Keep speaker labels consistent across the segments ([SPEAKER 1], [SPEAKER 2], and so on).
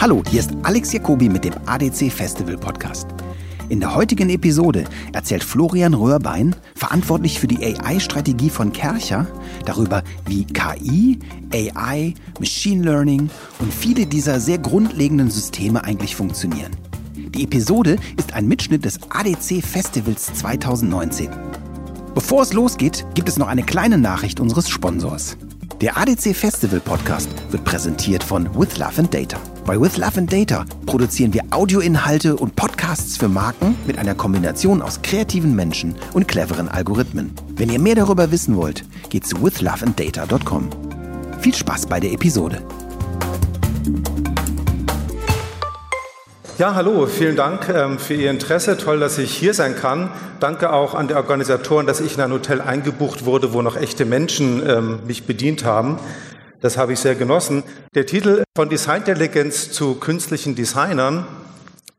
[SPEAKER 1] Hallo, hier ist Alex Jacobi mit dem ADC Festival Podcast. In der heutigen Episode erzählt Florian Röhrbein, verantwortlich für die AI-Strategie von Kercher, darüber, wie KI, AI, Machine Learning und viele dieser sehr grundlegenden Systeme eigentlich funktionieren. Die Episode ist ein Mitschnitt des ADC Festivals 2019. Bevor es losgeht, gibt es noch eine kleine Nachricht unseres Sponsors. Der ADC Festival Podcast wird präsentiert von With Love and Data. Bei With Love and Data produzieren wir Audioinhalte und Podcasts für Marken mit einer Kombination aus kreativen Menschen und cleveren Algorithmen. Wenn ihr mehr darüber wissen wollt, geht zu withloveanddata.com. Viel Spaß bei der Episode.
[SPEAKER 2] Ja, hallo, vielen Dank ähm, für Ihr Interesse. Toll, dass ich hier sein kann. Danke auch an die Organisatoren, dass ich in ein Hotel eingebucht wurde, wo noch echte Menschen ähm, mich bedient haben. Das habe ich sehr genossen. Der Titel von Designintelligenz zu künstlichen Designern.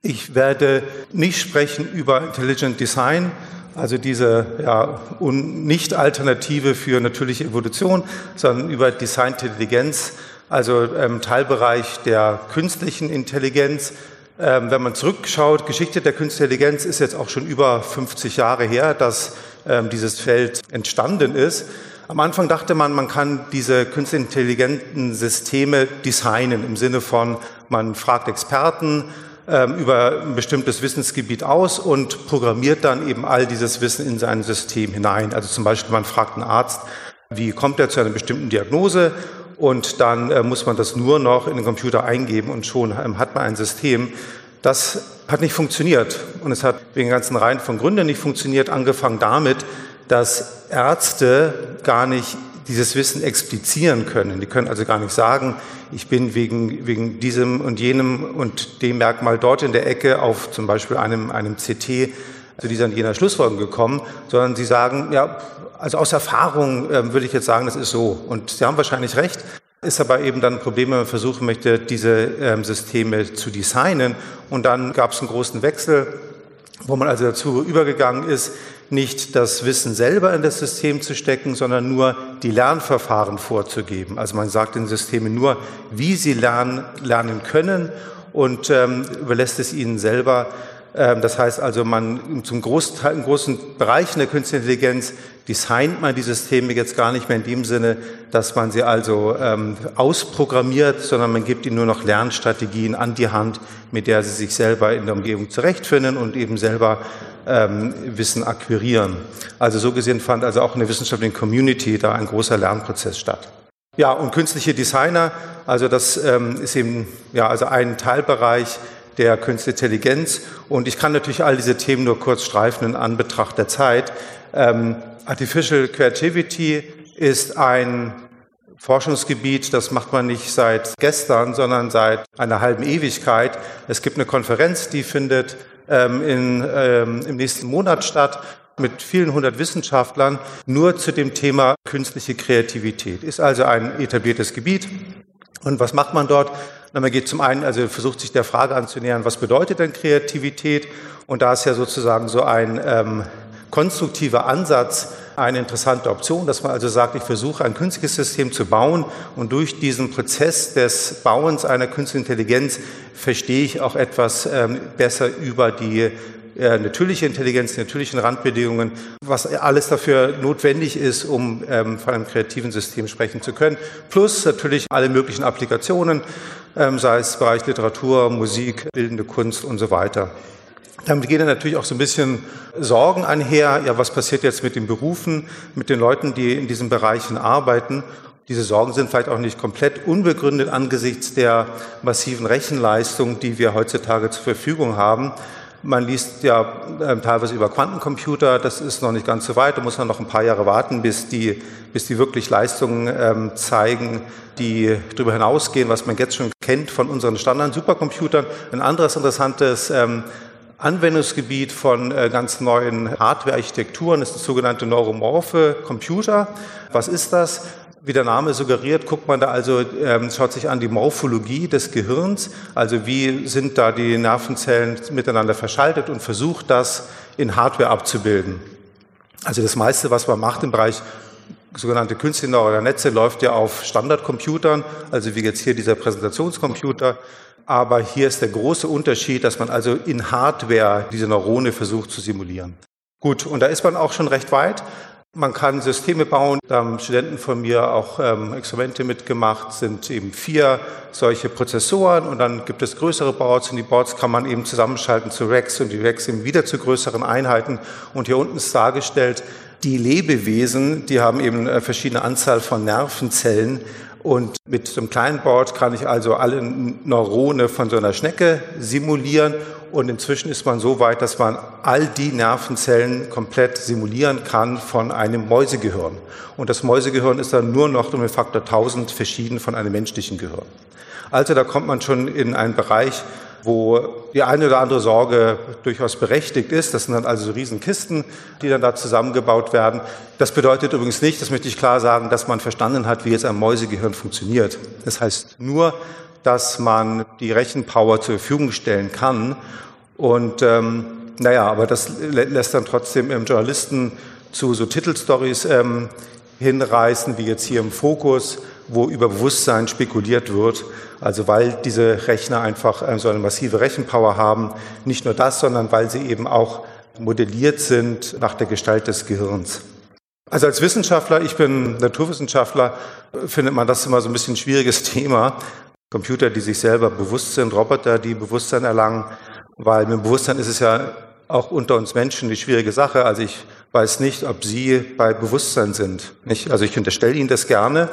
[SPEAKER 2] Ich werde nicht sprechen über Intelligent Design, also diese ja, Nicht-Alternative für natürliche Evolution, sondern über Designintelligenz, also ähm, Teilbereich der künstlichen Intelligenz, ähm, wenn man zurückschaut, Geschichte der künstlichen Intelligenz ist jetzt auch schon über 50 Jahre her, dass ähm, dieses Feld entstanden ist. Am Anfang dachte man, man kann diese künstlich intelligenten Systeme designen im Sinne von, man fragt Experten ähm, über ein bestimmtes Wissensgebiet aus und programmiert dann eben all dieses Wissen in sein System hinein. Also zum Beispiel, man fragt einen Arzt, wie kommt er zu einer bestimmten Diagnose und dann äh, muss man das nur noch in den Computer eingeben und schon ähm, hat man ein System. Das hat nicht funktioniert und es hat wegen ganzen Reihen von Gründen nicht funktioniert, angefangen damit, dass Ärzte gar nicht dieses Wissen explizieren können. Die können also gar nicht sagen, ich bin wegen, wegen diesem und jenem und dem Merkmal dort in der Ecke auf zum Beispiel einem, einem CT zu dieser und jener Schlussfolgerung gekommen, sondern sie sagen, ja, also aus Erfahrung äh, würde ich jetzt sagen, das ist so. Und Sie haben wahrscheinlich recht. Ist aber eben dann ein Problem, wenn man versuchen möchte, diese ähm, Systeme zu designen. Und dann gab es einen großen Wechsel, wo man also dazu übergegangen ist, nicht das Wissen selber in das System zu stecken, sondern nur die Lernverfahren vorzugeben. Also man sagt den Systemen nur, wie sie lernen, lernen können und ähm, überlässt es ihnen selber, das heißt also, man zum Großteil, im großen Bereich der künstlichen Intelligenz designt man die Systeme jetzt gar nicht mehr in dem Sinne, dass man sie also ähm, ausprogrammiert, sondern man gibt ihnen nur noch Lernstrategien an die Hand, mit der sie sich selber in der Umgebung zurechtfinden und eben selber ähm, Wissen akquirieren. Also so gesehen fand also auch in der wissenschaftlichen Community da ein großer Lernprozess statt. Ja, und künstliche Designer, also das ähm, ist eben ja also ein Teilbereich der Künstliche Intelligenz. Und ich kann natürlich all diese Themen nur kurz streifen in Anbetracht der Zeit. Ähm, Artificial Creativity ist ein Forschungsgebiet, das macht man nicht seit gestern, sondern seit einer halben Ewigkeit. Es gibt eine Konferenz, die findet ähm, in, ähm, im nächsten Monat statt mit vielen hundert Wissenschaftlern nur zu dem Thema künstliche Kreativität. Ist also ein etabliertes Gebiet. Und was macht man dort? Na, man geht zum einen, also versucht sich der Frage anzunähern, was bedeutet denn Kreativität? Und da ist ja sozusagen so ein ähm, konstruktiver Ansatz eine interessante Option, dass man also sagt, ich versuche ein künstliches System zu bauen und durch diesen Prozess des Bauens einer künstlichen Intelligenz verstehe ich auch etwas ähm, besser über die äh, natürliche Intelligenz, natürlichen Randbedingungen, was alles dafür notwendig ist, um ähm, von einem kreativen System sprechen zu können. Plus natürlich alle möglichen Applikationen, ähm, sei es Bereich Literatur, Musik, bildende Kunst und so weiter. Damit gehen dann natürlich auch so ein bisschen Sorgen einher. Ja, was passiert jetzt mit den Berufen, mit den Leuten, die in diesen Bereichen arbeiten? Diese Sorgen sind vielleicht auch nicht komplett unbegründet angesichts der massiven Rechenleistung, die wir heutzutage zur Verfügung haben. Man liest ja äh, teilweise über Quantencomputer, das ist noch nicht ganz so weit, da muss man noch ein paar Jahre warten, bis die, bis die wirklich Leistungen ähm, zeigen, die darüber hinausgehen, was man jetzt schon kennt von unseren Standard-Supercomputern. Ein anderes interessantes ähm, Anwendungsgebiet von äh, ganz neuen Hardware-Architekturen ist das sogenannte neuromorphe Computer. Was ist das? Wie der Name suggeriert, guckt man da also, ähm, schaut sich an die Morphologie des Gehirns, also wie sind da die Nervenzellen miteinander verschaltet und versucht das in Hardware abzubilden. Also das meiste, was man macht im Bereich sogenannte künstliche neurale Netze läuft ja auf Standardcomputern, also wie jetzt hier dieser Präsentationscomputer. Aber hier ist der große Unterschied, dass man also in Hardware diese Neurone versucht zu simulieren. Gut, und da ist man auch schon recht weit. Man kann Systeme bauen. Da haben Studenten von mir auch ähm, Experimente mitgemacht, sind eben vier solche Prozessoren. Und dann gibt es größere Boards. Und die Boards kann man eben zusammenschalten zu Racks. Und die Racks eben wieder zu größeren Einheiten. Und hier unten ist dargestellt, die Lebewesen, die haben eben eine verschiedene Anzahl von Nervenzellen und mit so einem kleinen Board kann ich also alle Neurone von so einer Schnecke simulieren. Und inzwischen ist man so weit, dass man all die Nervenzellen komplett simulieren kann von einem Mäusegehirn. Und das Mäusegehirn ist dann nur noch um den Faktor 1000 verschieden von einem menschlichen Gehirn. Also da kommt man schon in einen Bereich, wo die eine oder andere Sorge durchaus berechtigt ist. Das sind dann also so Riesenkisten, die dann da zusammengebaut werden. Das bedeutet übrigens nicht, das möchte ich klar sagen, dass man verstanden hat, wie jetzt ein Mäusegehirn funktioniert. Das heißt nur, dass man die Rechenpower zur Verfügung stellen kann. Und ähm, naja, aber das lässt dann trotzdem im Journalisten zu so Titelstories ähm, hinreißen, wie jetzt hier im Fokus, wo über Bewusstsein spekuliert wird. Also weil diese Rechner einfach äh, so eine massive Rechenpower haben. Nicht nur das, sondern weil sie eben auch modelliert sind nach der Gestalt des Gehirns. Also als Wissenschaftler, ich bin Naturwissenschaftler, findet man das immer so ein bisschen ein schwieriges Thema. Computer, die sich selber bewusst sind, Roboter, die Bewusstsein erlangen, weil mit Bewusstsein ist es ja auch unter uns Menschen eine schwierige Sache. Also ich weiß nicht, ob Sie bei Bewusstsein sind. Nicht? Also ich unterstelle Ihnen das gerne,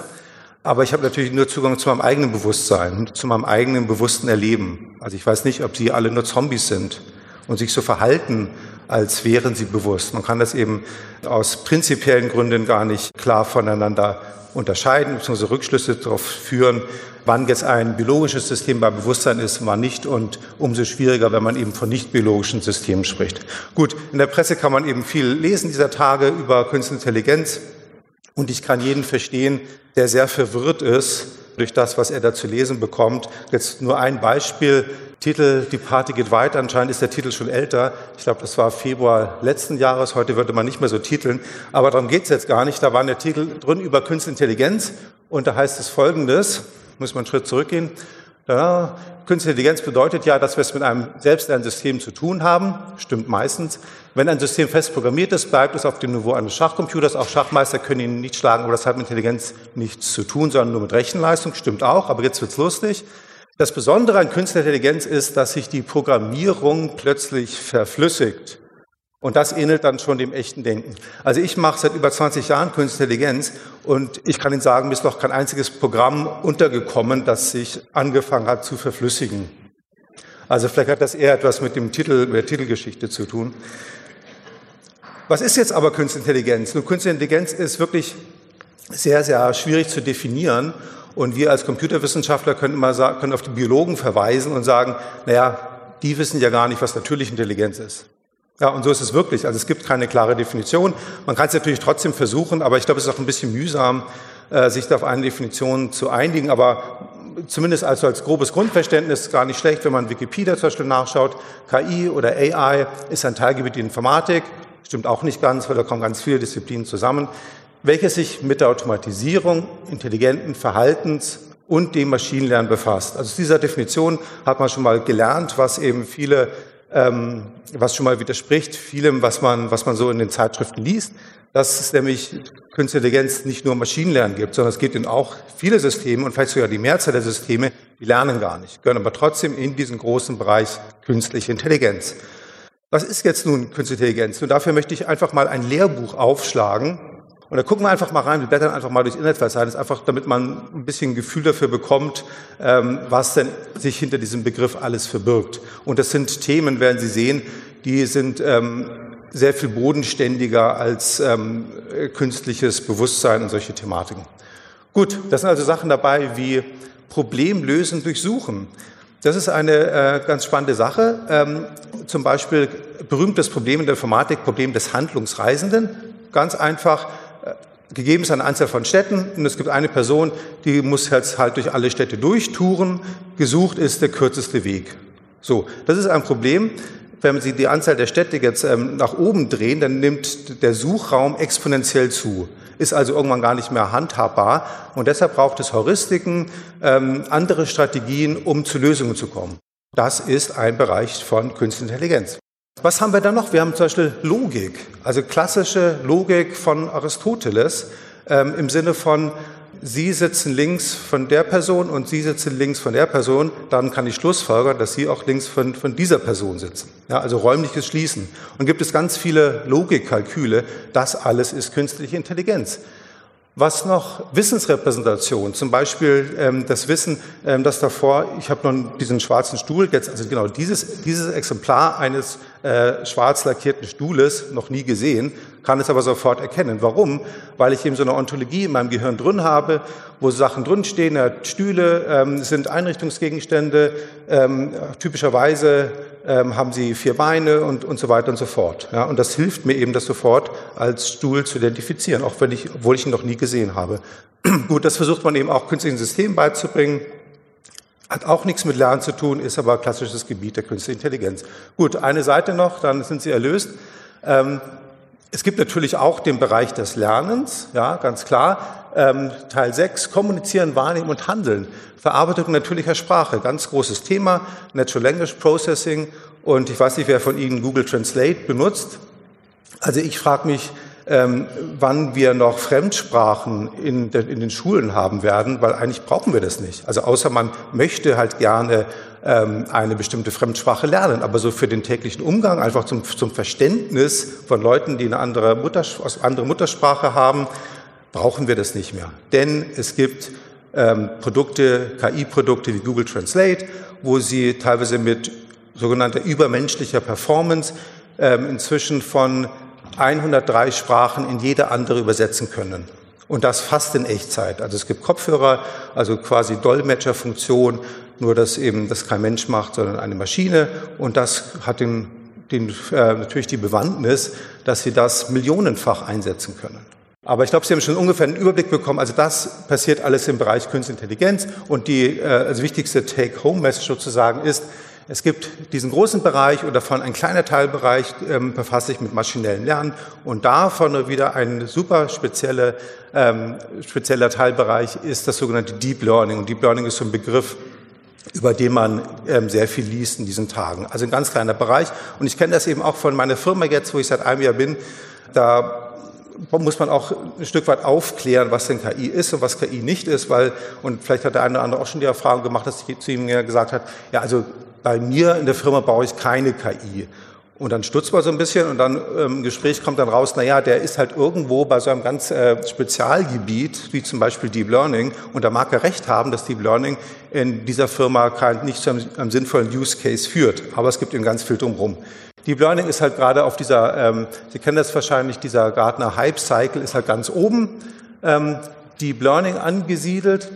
[SPEAKER 2] aber ich habe natürlich nur Zugang zu meinem eigenen Bewusstsein, zu meinem eigenen bewussten Erleben. Also ich weiß nicht, ob Sie alle nur Zombies sind und sich so verhalten, als wären sie bewusst. Man kann das eben aus prinzipiellen Gründen gar nicht klar voneinander unterscheiden, beziehungsweise Rückschlüsse darauf führen, wann jetzt ein biologisches System bei Bewusstsein ist, wann nicht und umso schwieriger, wenn man eben von nicht biologischen Systemen spricht. Gut, in der Presse kann man eben viel lesen dieser Tage über Künstliche Intelligenz. Und ich kann jeden verstehen, der sehr verwirrt ist durch das, was er da zu lesen bekommt. Jetzt nur ein Beispiel. Titel Die Party geht weiter. Anscheinend ist der Titel schon älter. Ich glaube, das war Februar letzten Jahres. Heute würde man nicht mehr so titeln. Aber darum geht es jetzt gar nicht. Da war ein Titel drin über Künstliche Intelligenz. Und da heißt es Folgendes. Muss man einen Schritt zurückgehen. Ja, Künstliche Intelligenz bedeutet ja, dass wir es mit einem Selbstlernsystem zu tun haben. Stimmt meistens. Wenn ein System fest programmiert ist, bleibt es auf dem Niveau eines Schachcomputers. Auch Schachmeister können ihn nicht schlagen, aber das hat mit Intelligenz nichts zu tun, sondern nur mit Rechenleistung. Stimmt auch, aber jetzt wird's lustig. Das Besondere an Künstliche Intelligenz ist, dass sich die Programmierung plötzlich verflüssigt. Und das ähnelt dann schon dem echten Denken. Also ich mache seit über 20 Jahren Künstliche Intelligenz und ich kann Ihnen sagen, mir ist noch kein einziges Programm untergekommen, das sich angefangen hat zu verflüssigen. Also vielleicht hat das eher etwas mit dem Titel, mit der Titelgeschichte zu tun. Was ist jetzt aber Künstliche Intelligenz? Nun, Künstliche Intelligenz ist wirklich sehr, sehr schwierig zu definieren. Und wir als Computerwissenschaftler können immer sagen, können auf die Biologen verweisen und sagen, naja, die wissen ja gar nicht, was natürliche Intelligenz ist. Ja, und so ist es wirklich. Also es gibt keine klare Definition. Man kann es natürlich trotzdem versuchen, aber ich glaube, es ist auch ein bisschen mühsam, äh, sich auf eine Definition zu einigen. Aber zumindest also als grobes Grundverständnis gar nicht schlecht, wenn man Wikipedia zum Beispiel nachschaut. KI oder AI ist ein Teilgebiet der Informatik. Stimmt auch nicht ganz, weil da kommen ganz viele Disziplinen zusammen, welches sich mit der Automatisierung intelligenten Verhaltens und dem Maschinenlernen befasst. Also aus dieser Definition hat man schon mal gelernt, was eben viele ähm, was schon mal widerspricht vielem, was man, was man so in den Zeitschriften liest, dass es nämlich Künstliche Intelligenz nicht nur Maschinenlernen gibt, sondern es gibt in auch viele Systeme und vielleicht sogar die Mehrzahl der Systeme, die lernen gar nicht, gehören aber trotzdem in diesen großen Bereich künstliche Intelligenz. Was ist jetzt nun künstliche Intelligenz? Und dafür möchte ich einfach mal ein Lehrbuch aufschlagen, und da gucken wir einfach mal rein, wir blättern einfach mal durchs Internetverzeichnis, einfach damit man ein bisschen Gefühl dafür bekommt, ähm, was denn sich hinter diesem Begriff alles verbirgt. Und das sind Themen, werden Sie sehen, die sind ähm, sehr viel bodenständiger als ähm, künstliches Bewusstsein und solche Thematiken. Gut, das sind also Sachen dabei wie Problemlösen durchsuchen. Das ist eine äh, ganz spannende Sache. Zum Beispiel berühmtes Problem in der Informatik, Problem des Handlungsreisenden. Ganz einfach, gegeben ist eine Anzahl von Städten und es gibt eine Person, die muss jetzt halt durch alle Städte durchtouren. Gesucht ist der kürzeste Weg. So, das ist ein Problem. wenn Sie die Anzahl der Städte jetzt ähm, nach oben drehen, dann nimmt der Suchraum exponentiell zu. Ist also irgendwann gar nicht mehr handhabbar. Und deshalb braucht es Heuristiken, ähm, andere Strategien, um zu Lösungen zu kommen. Das ist ein Bereich von Künstliche Intelligenz. Was haben wir da noch? Wir haben zum Beispiel Logik, also klassische Logik von Aristoteles ähm, im Sinne von, Sie sitzen links von der Person und Sie sitzen links von der Person, dann kann ich schlussfolgern, dass Sie auch links von, von dieser Person sitzen. Ja, also räumliches Schließen. Und gibt es ganz viele Logikkalküle. Das alles ist künstliche Intelligenz. Was noch? Wissensrepräsentation, zum Beispiel ähm, das Wissen, ähm, das davor, ich habe noch diesen schwarzen Stuhl, jetzt also genau dieses, dieses Exemplar eines äh, schwarz lackierten Stuhles noch nie gesehen, kann es aber sofort erkennen. Warum? Weil ich eben so eine Ontologie in meinem Gehirn drin habe, wo Sachen drinstehen. Ja, Stühle ähm, sind Einrichtungsgegenstände, ähm, typischerweise ähm, haben sie vier Beine und, und so weiter und so fort. Ja, und das hilft mir eben, das sofort als Stuhl zu identifizieren, auch wenn ich, obwohl ich ihn noch nie gesehen habe. Gut, das versucht man eben auch künstlichen Systemen beizubringen. Hat auch nichts mit Lernen zu tun, ist aber klassisches Gebiet der künstlichen Intelligenz. Gut, eine Seite noch, dann sind Sie erlöst. Ähm, es gibt natürlich auch den Bereich des Lernens, ja, ganz klar. Ähm, Teil 6, Kommunizieren, Wahrnehmen und Handeln. Verarbeitung natürlicher Sprache, ganz großes Thema. Natural Language Processing. Und ich weiß nicht, wer von Ihnen Google Translate benutzt. Also ich frage mich, ähm, wann wir noch Fremdsprachen in, de, in, den Schulen haben werden, weil eigentlich brauchen wir das nicht. Also außer man möchte halt gerne ähm, eine bestimmte Fremdsprache lernen, aber so für den täglichen Umgang, einfach zum, zum Verständnis von Leuten, die eine andere, Mutters andere Muttersprache haben, brauchen wir das nicht mehr. Denn es gibt ähm, Produkte, KI-Produkte wie Google Translate, wo sie teilweise mit sogenannter übermenschlicher Performance ähm, inzwischen von 103 Sprachen in jede andere übersetzen können. Und das fast in Echtzeit. Also es gibt Kopfhörer, also quasi Dolmetscherfunktion, nur dass eben das kein Mensch macht, sondern eine Maschine. Und das hat den, den, äh, natürlich die Bewandtnis, dass Sie das millionenfach einsetzen können. Aber ich glaube, Sie haben schon ungefähr einen Überblick bekommen. Also das passiert alles im Bereich Künstliche Intelligenz. Und die äh, also wichtigste Take-Home-Message sozusagen ist, es gibt diesen großen Bereich und davon ein kleiner Teilbereich ähm, befasst sich mit maschinellem Lernen und davon wieder ein super spezielle, ähm, spezieller Teilbereich ist das sogenannte Deep Learning. Und Deep Learning ist so ein Begriff, über den man ähm, sehr viel liest in diesen Tagen. Also ein ganz kleiner Bereich. Und ich kenne das eben auch von meiner Firma jetzt, wo ich seit einem Jahr bin. Da muss man auch ein Stück weit aufklären, was denn KI ist und was KI nicht ist, weil, und vielleicht hat der eine oder andere auch schon die Erfahrung gemacht, dass ich zu ihm gesagt hat, ja, also bei mir in der Firma baue ich keine KI. Und dann stutzt man so ein bisschen und dann im ähm, Gespräch kommt dann raus, na ja, der ist halt irgendwo bei so einem ganz äh, Spezialgebiet, wie zum Beispiel Deep Learning. Und da mag er recht haben, dass Deep Learning in dieser Firma kein, nicht zu einem, einem sinnvollen Use Case führt. Aber es gibt eben ganz viel drumherum. Deep Learning ist halt gerade auf dieser, ähm, Sie kennen das wahrscheinlich, dieser Gartner Hype Cycle ist halt ganz oben. Ähm, Deep Learning angesiedelt.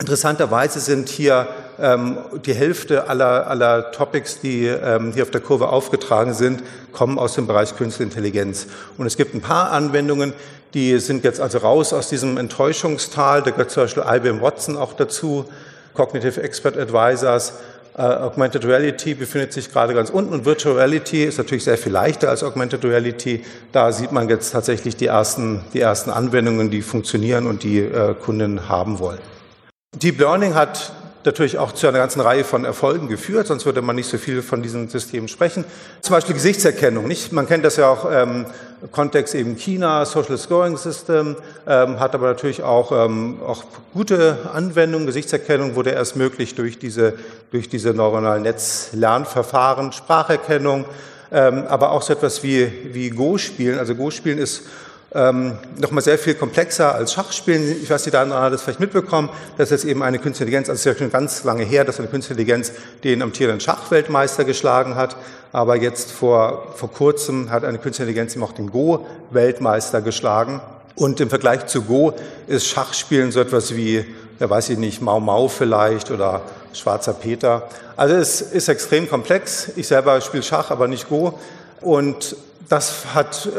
[SPEAKER 2] Interessanterweise sind hier ähm, die Hälfte aller, aller Topics, die ähm, hier auf der Kurve aufgetragen sind, kommen aus dem Bereich Künstliche Intelligenz. Und es gibt ein paar Anwendungen, die sind jetzt also raus aus diesem Enttäuschungstal. Da gehört zum Beispiel IBM Watson auch dazu, Cognitive Expert Advisors. Uh, Augmented Reality befindet sich gerade ganz unten und Virtual Reality ist natürlich sehr viel leichter als Augmented Reality. Da sieht man jetzt tatsächlich die ersten, die ersten Anwendungen, die funktionieren und die uh, Kunden haben wollen. Deep Learning hat natürlich auch zu einer ganzen Reihe von Erfolgen geführt, sonst würde man nicht so viel von diesen Systemen sprechen. Zum Beispiel Gesichtserkennung. Nicht? Man kennt das ja auch ähm, Kontext eben China, Social Scoring System, ähm, hat aber natürlich auch, ähm, auch gute Anwendungen. Gesichtserkennung wurde erst möglich durch diese, durch diese neuronalen Netzlernverfahren, Spracherkennung, ähm, aber auch so etwas wie, wie Go-Spielen. Also Go-Spielen ist ähm, nochmal sehr viel komplexer als Schachspielen. Ich weiß, die da hat das vielleicht mitbekommen. Das ist jetzt eben eine Künstliche Intelligenz, also es ist ja schon ganz lange her, dass eine Künstliche Intelligenz den amtierenden Schachweltmeister geschlagen hat. Aber jetzt vor, vor kurzem hat eine Künstliche Intelligenz eben auch den Go-Weltmeister geschlagen. Und im Vergleich zu Go ist Schachspielen so etwas wie, ja weiß ich nicht, Mau Mau vielleicht oder Schwarzer Peter. Also es ist extrem komplex. Ich selber spiele Schach, aber nicht Go. Und das hat äh,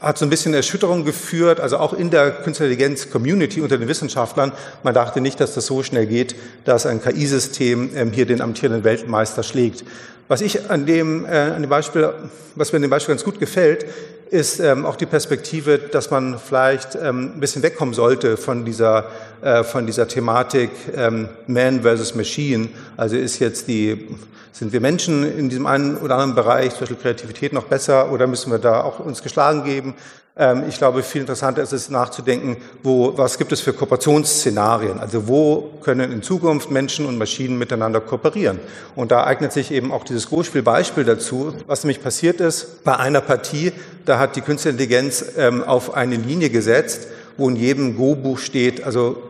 [SPEAKER 2] hat so ein bisschen Erschütterung geführt, also auch in der Künstliche Intelligenz-Community unter den Wissenschaftlern. Man dachte nicht, dass das so schnell geht, dass ein KI-System ähm, hier den amtierenden Weltmeister schlägt. Was ich an dem, äh, an dem Beispiel, was mir an dem Beispiel ganz gut gefällt, ist ähm, auch die Perspektive, dass man vielleicht ähm, ein bisschen wegkommen sollte von dieser, äh, von dieser Thematik ähm, Man versus Machine. Also ist jetzt die, sind wir Menschen in diesem einen oder anderen Bereich, zum Beispiel Kreativität, noch besser oder müssen wir da auch uns geschlagen geben? Ähm, ich glaube, viel interessanter ist es nachzudenken, wo, was gibt es für Kooperationsszenarien? Also wo können in Zukunft Menschen und Maschinen miteinander kooperieren? Und da eignet sich eben auch dieses Go-Spiel-Beispiel dazu. Was nämlich passiert ist, bei einer Partie, da hat die Künstliche Intelligenz ähm, auf eine Linie gesetzt, wo in jedem Go-Buch steht, also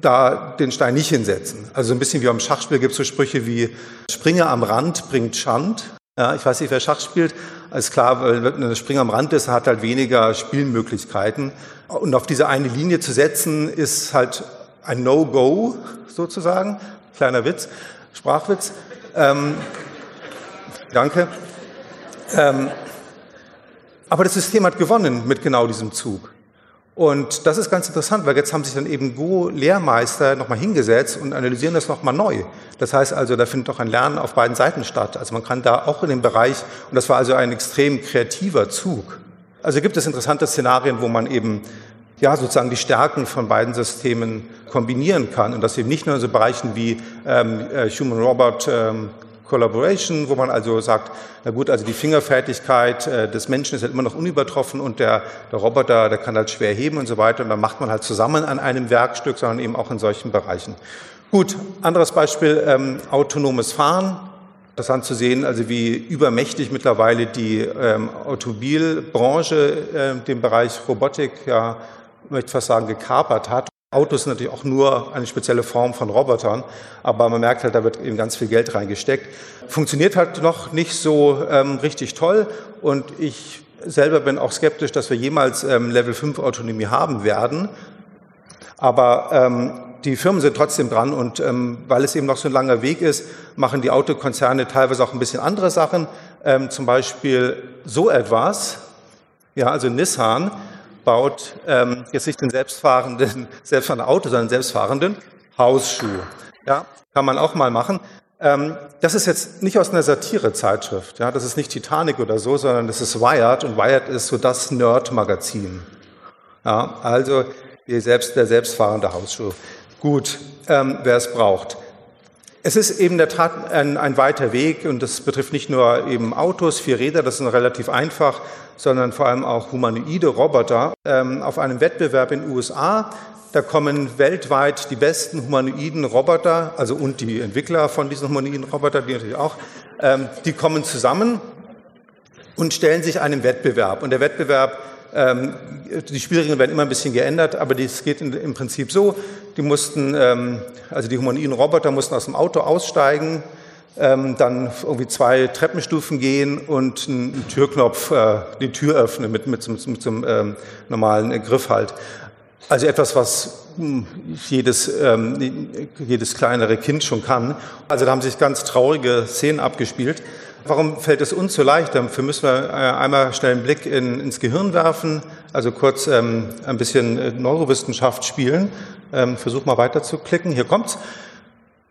[SPEAKER 2] da den Stein nicht hinsetzen. Also ein bisschen wie beim Schachspiel gibt es so Sprüche wie Springe am Rand bringt Schand. Ja, ich weiß nicht, wer Schach spielt. Ist klar, wenn ein Springer am Rand ist, hat halt weniger Spielmöglichkeiten. Und auf diese eine Linie zu setzen, ist halt ein No-Go sozusagen. Kleiner Witz, Sprachwitz. Ähm, danke. Ähm, aber das System hat gewonnen mit genau diesem Zug. Und das ist ganz interessant, weil jetzt haben sich dann eben Go-Lehrmeister nochmal hingesetzt und analysieren das nochmal neu. Das heißt also, da findet doch ein Lernen auf beiden Seiten statt. Also man kann da auch in dem Bereich, und das war also ein extrem kreativer Zug. Also gibt es interessante Szenarien, wo man eben ja, sozusagen die Stärken von beiden Systemen kombinieren kann und das eben nicht nur in so Bereichen wie ähm, äh, Human-Robot ähm, Collaboration, wo man also sagt, na gut, also die Fingerfertigkeit äh, des Menschen ist halt immer noch unübertroffen und der, der Roboter, der kann halt schwer heben und so weiter und dann macht man halt zusammen an einem Werkstück, sondern eben auch in solchen Bereichen. Gut, anderes Beispiel, ähm, autonomes Fahren. Interessant zu sehen, also wie übermächtig mittlerweile die ähm, Automobilbranche äh, den Bereich Robotik ja, möchte fast sagen, gekapert hat. Autos sind natürlich auch nur eine spezielle Form von Robotern, aber man merkt halt, da wird eben ganz viel Geld reingesteckt. Funktioniert halt noch nicht so ähm, richtig toll und ich selber bin auch skeptisch, dass wir jemals ähm, Level 5 Autonomie haben werden. Aber ähm, die Firmen sind trotzdem dran und ähm, weil es eben noch so ein langer Weg ist, machen die Autokonzerne teilweise auch ein bisschen andere Sachen. Ähm, zum Beispiel so etwas, ja, also Nissan baut ähm, jetzt nicht den selbstfahrenden, selbstfahrenden Auto, sondern selbstfahrenden Hausschuh. Ja, kann man auch mal machen. Ähm, das ist jetzt nicht aus einer Satirezeitschrift. Ja, das ist nicht Titanic oder so, sondern das ist Wired und Wired ist so das Nerd-Magazin. Ja, also selbst, der selbstfahrende Hausschuh. Gut, ähm, wer es braucht. Es ist eben der Tat ein, ein, weiter Weg und das betrifft nicht nur eben Autos, vier Räder, das ist relativ einfach, sondern vor allem auch humanoide Roboter. Ähm, auf einem Wettbewerb in den USA, da kommen weltweit die besten humanoiden Roboter, also und die Entwickler von diesen humanoiden Robotern, die natürlich auch, ähm, die kommen zusammen und stellen sich einem Wettbewerb. Und der Wettbewerb ähm, die Spielregeln werden immer ein bisschen geändert, aber es geht im Prinzip so, die mussten, ähm, also die humanoiden Roboter mussten aus dem Auto aussteigen, ähm, dann irgendwie zwei Treppenstufen gehen und einen Türknopf, äh, die Tür öffnen mit, mit, mit, mit so ähm, normalen Griff halt. Also etwas, was hm, jedes, ähm, jedes kleinere Kind schon kann. Also da haben sich ganz traurige Szenen abgespielt. Warum fällt es uns so leicht? Dafür müssen wir äh, einmal schnell einen Blick in, ins Gehirn werfen, also kurz ähm, ein bisschen äh, Neurowissenschaft spielen. Ähm, versuch mal weiter zu klicken. Hier kommt's.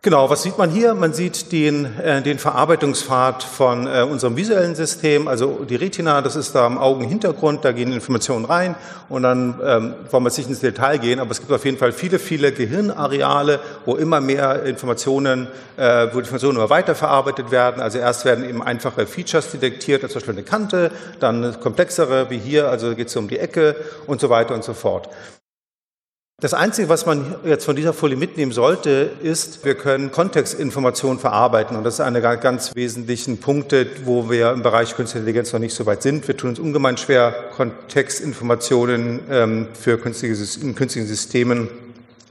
[SPEAKER 2] Genau, was sieht man hier? Man sieht den, äh, den Verarbeitungspfad von äh, unserem visuellen System, also die Retina, das ist da am Augenhintergrund, da gehen Informationen rein und dann ähm, wollen wir jetzt nicht ins Detail gehen, aber es gibt auf jeden Fall viele, viele Gehirnareale, wo immer mehr Informationen, äh, wo Informationen immer weiter verarbeitet werden. Also erst werden eben einfache Features detektiert, zum Beispiel eine Kante, dann komplexere wie hier, also geht es um die Ecke und so weiter und so fort. Das Einzige, was man jetzt von dieser Folie mitnehmen sollte, ist, wir können Kontextinformationen verarbeiten. Und das ist einer der ganz wesentlichen Punkte, wo wir im Bereich Künstliche Intelligenz noch nicht so weit sind. Wir tun uns ungemein schwer, Kontextinformationen ähm, für künstliche, in künstlichen Systemen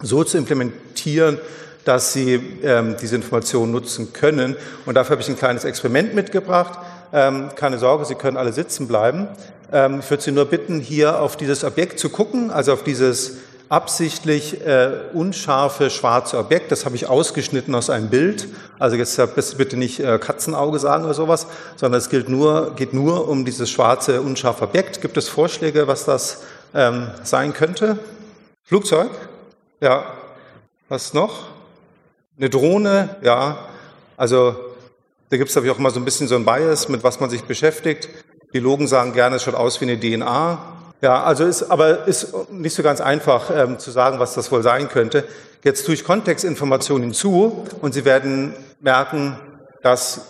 [SPEAKER 2] so zu implementieren, dass sie ähm, diese Informationen nutzen können. Und dafür habe ich ein kleines Experiment mitgebracht. Ähm, keine Sorge, Sie können alle sitzen bleiben. Ähm, ich würde Sie nur bitten, hier auf dieses Objekt zu gucken, also auf dieses absichtlich äh, unscharfe schwarze Objekt. Das habe ich ausgeschnitten aus einem Bild. Also jetzt bitte nicht äh, Katzenauge sagen oder sowas, sondern es gilt nur, geht nur um dieses schwarze unscharfe Objekt. Gibt es Vorschläge, was das ähm, sein könnte? Flugzeug? Ja. Was noch? Eine Drohne? Ja. Also Da gibt es natürlich auch immer so ein bisschen so ein Bias, mit was man sich beschäftigt. Biologen sagen gerne, es schaut aus wie eine DNA. Ja, also ist, aber ist nicht so ganz einfach ähm, zu sagen, was das wohl sein könnte. Jetzt tue ich Kontextinformationen hinzu und Sie werden merken, das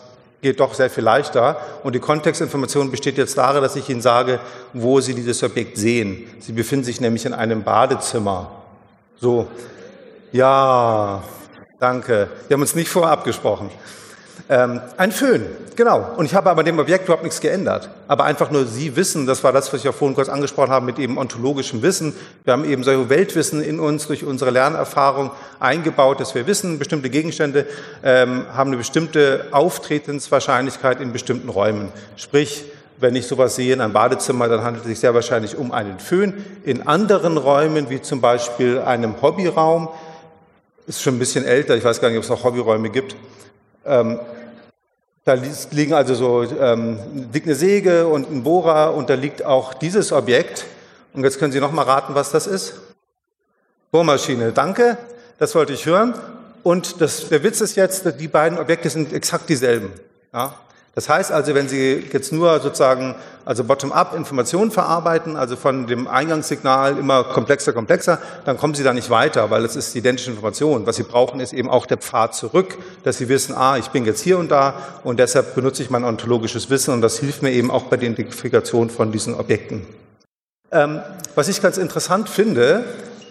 [SPEAKER 2] geht doch sehr viel leichter. Und die Kontextinformation besteht jetzt darin, dass ich Ihnen sage, wo Sie dieses Objekt sehen. Sie befinden sich nämlich in einem Badezimmer. So. Ja, danke. Wir haben uns nicht vorher abgesprochen. Ähm, ein Föhn, genau. Und ich habe aber dem Objekt überhaupt nichts geändert. Aber einfach nur Sie wissen, das war das, was ich auch vorhin kurz angesprochen habe, mit eben ontologischem Wissen. Wir haben eben solche Weltwissen in uns durch unsere Lernerfahrung eingebaut, dass wir wissen, bestimmte Gegenstände ähm, haben eine bestimmte Auftretenswahrscheinlichkeit in bestimmten Räumen. Sprich, wenn ich sowas sehe in einem Badezimmer, dann handelt es sich sehr wahrscheinlich um einen Föhn. In anderen Räumen, wie zum Beispiel einem Hobbyraum, ist schon ein bisschen älter, ich weiß gar nicht, ob es noch Hobbyräume gibt, ähm, da liegen also so ähm, eine Säge und ein Bohrer und da liegt auch dieses Objekt. Und jetzt können Sie noch mal raten, was das ist. Bohrmaschine, danke. Das wollte ich hören. Und das, der Witz ist jetzt, die beiden Objekte sind exakt dieselben. Ja? Das heißt also, wenn Sie jetzt nur sozusagen, also bottom-up Informationen verarbeiten, also von dem Eingangssignal immer komplexer, komplexer, dann kommen Sie da nicht weiter, weil es ist die identische Information. Was Sie brauchen, ist eben auch der Pfad zurück, dass Sie wissen, ah, ich bin jetzt hier und da und deshalb benutze ich mein ontologisches Wissen und das hilft mir eben auch bei der Identifikation von diesen Objekten. Ähm, was ich ganz interessant finde,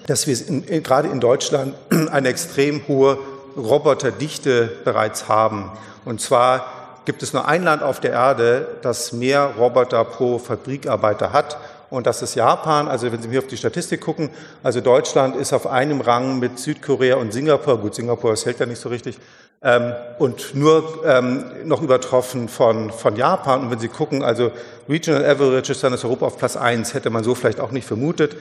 [SPEAKER 2] dass wir in, gerade in Deutschland eine extrem hohe Roboterdichte bereits haben. Und zwar gibt es nur ein Land auf der Erde, das mehr Roboter pro Fabrikarbeiter hat. Und das ist Japan. Also wenn Sie hier auf die Statistik gucken, also Deutschland ist auf einem Rang mit Südkorea und Singapur. Gut, Singapur, das hält ja nicht so richtig. Ähm, und nur ähm, noch übertroffen von, von Japan. Und wenn Sie gucken, also Regional Average ist dann ist Europa auf Platz eins, hätte man so vielleicht auch nicht vermutet.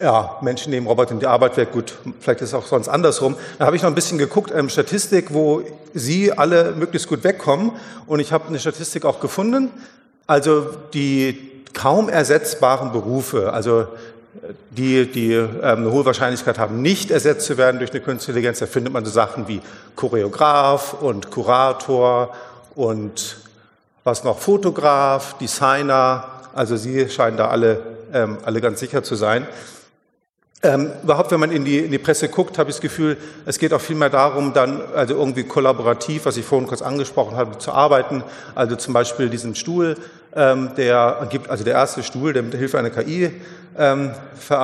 [SPEAKER 2] Ja, Menschen nehmen Roboter in die Arbeit weg, gut, vielleicht ist es auch sonst andersrum. Da habe ich noch ein bisschen geguckt, ähm, Statistik, wo Sie alle möglichst gut wegkommen. Und ich habe eine Statistik auch gefunden. Also die kaum ersetzbaren Berufe, also die, die ähm, eine hohe Wahrscheinlichkeit haben, nicht ersetzt zu werden durch eine künstliche Intelligenz. Da findet man so Sachen wie Choreograf und Kurator und was noch, Fotograf, Designer. Also Sie scheinen da alle, ähm, alle ganz sicher zu sein. Ähm, überhaupt, wenn man in die, in die Presse guckt, habe ich das Gefühl, es geht auch viel mehr darum, dann also irgendwie kollaborativ, was ich vorhin kurz angesprochen habe, zu arbeiten. Also zum Beispiel diesen Stuhl, der gibt, also der erste Stuhl, der mit Hilfe einer KI ähm, äh,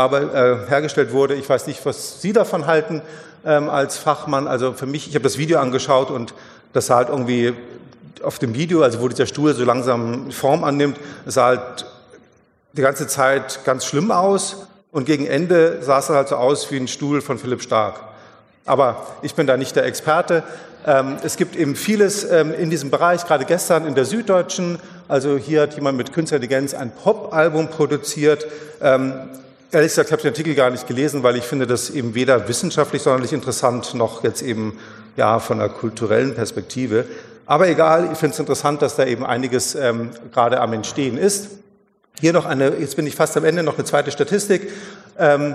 [SPEAKER 2] hergestellt wurde. Ich weiß nicht, was Sie davon halten ähm, als Fachmann. Also für mich, ich habe das Video angeschaut und das sah halt irgendwie auf dem Video, also wo dieser Stuhl so langsam Form annimmt, sah halt die ganze Zeit ganz schlimm aus und gegen Ende sah es halt so aus wie ein Stuhl von Philipp Stark. Aber ich bin da nicht der Experte. Ähm, es gibt eben vieles ähm, in diesem Bereich, gerade gestern in der Süddeutschen. Also hier hat jemand mit Künstler Intelligenz ein Pop-Album produziert. Ähm, ehrlich gesagt, ich habe den Artikel gar nicht gelesen, weil ich finde das eben weder wissenschaftlich sonderlich interessant, noch jetzt eben ja von einer kulturellen Perspektive. Aber egal, ich finde es interessant, dass da eben einiges ähm, gerade am Entstehen ist. Hier noch eine, jetzt bin ich fast am Ende, noch eine zweite Statistik, ähm,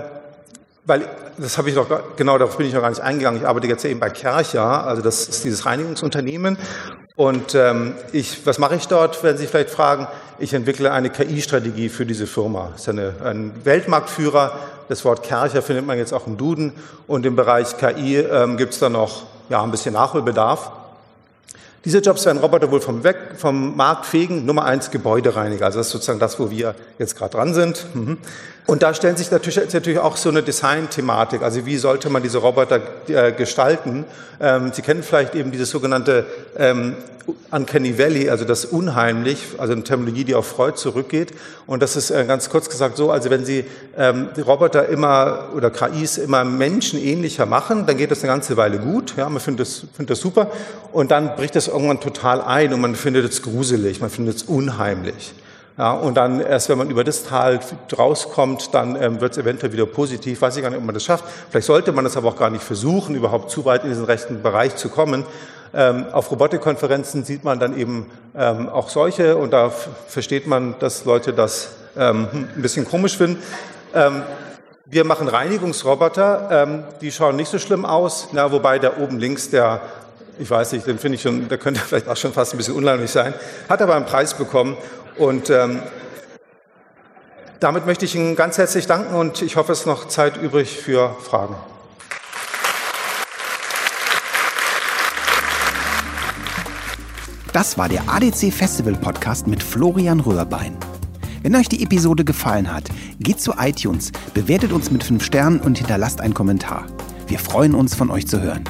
[SPEAKER 2] weil das habe ich noch, genau darauf bin ich noch gar nicht eingegangen. Ich arbeite jetzt eben bei Kercher, also das ist dieses Reinigungsunternehmen. Und ähm, ich, was mache ich dort, werden Sie vielleicht fragen? Ich entwickle eine KI-Strategie für diese Firma. Das ist eine, ein Weltmarktführer. Das Wort Kercher findet man jetzt auch im Duden. Und im Bereich KI ähm, gibt es da noch ja, ein bisschen Nachholbedarf. Diese Jobs werden Roboter wohl vom, Weg, vom Markt fegen. Nummer eins Gebäudereiniger. Also das ist sozusagen das, wo wir jetzt gerade dran sind. Mhm. Und da stellen sich natürlich, natürlich auch so eine Design-Thematik. Also wie sollte man diese Roboter äh, gestalten? Ähm, Sie kennen vielleicht eben dieses sogenannte ähm, Uncanny Valley, also das unheimlich, also eine Terminologie, die auf Freud zurückgeht. Und das ist äh, ganz kurz gesagt so, also wenn Sie ähm, Roboter immer oder KIs immer menschenähnlicher machen, dann geht das eine ganze Weile gut. Ja, man findet das, findet das super. Und dann bricht das irgendwann total ein und man findet es gruselig, man findet es unheimlich. Ja, und dann erst, wenn man über das Tal rauskommt, dann ähm, wird es eventuell wieder positiv. Weiß ich gar nicht, ob man das schafft. Vielleicht sollte man das aber auch gar nicht versuchen, überhaupt zu weit in diesen rechten Bereich zu kommen. Ähm, auf Robotikkonferenzen sieht man dann eben ähm, auch solche und da versteht man, dass Leute das ähm, ein bisschen komisch finden. Ähm, wir machen Reinigungsroboter, ähm, die schauen nicht so schlimm aus, na, wobei der oben links, der ich weiß nicht, den finde ich schon, der könnte vielleicht auch schon fast ein bisschen unheimlich sein, hat aber einen Preis bekommen und ähm, damit möchte ich Ihnen ganz herzlich danken und ich hoffe, es ist noch Zeit übrig für Fragen.
[SPEAKER 1] Das war der ADC Festival Podcast mit Florian Röhrbein. Wenn euch die Episode gefallen hat, geht zu iTunes, bewertet uns mit 5 Sternen und hinterlasst einen Kommentar. Wir freuen uns, von euch zu hören.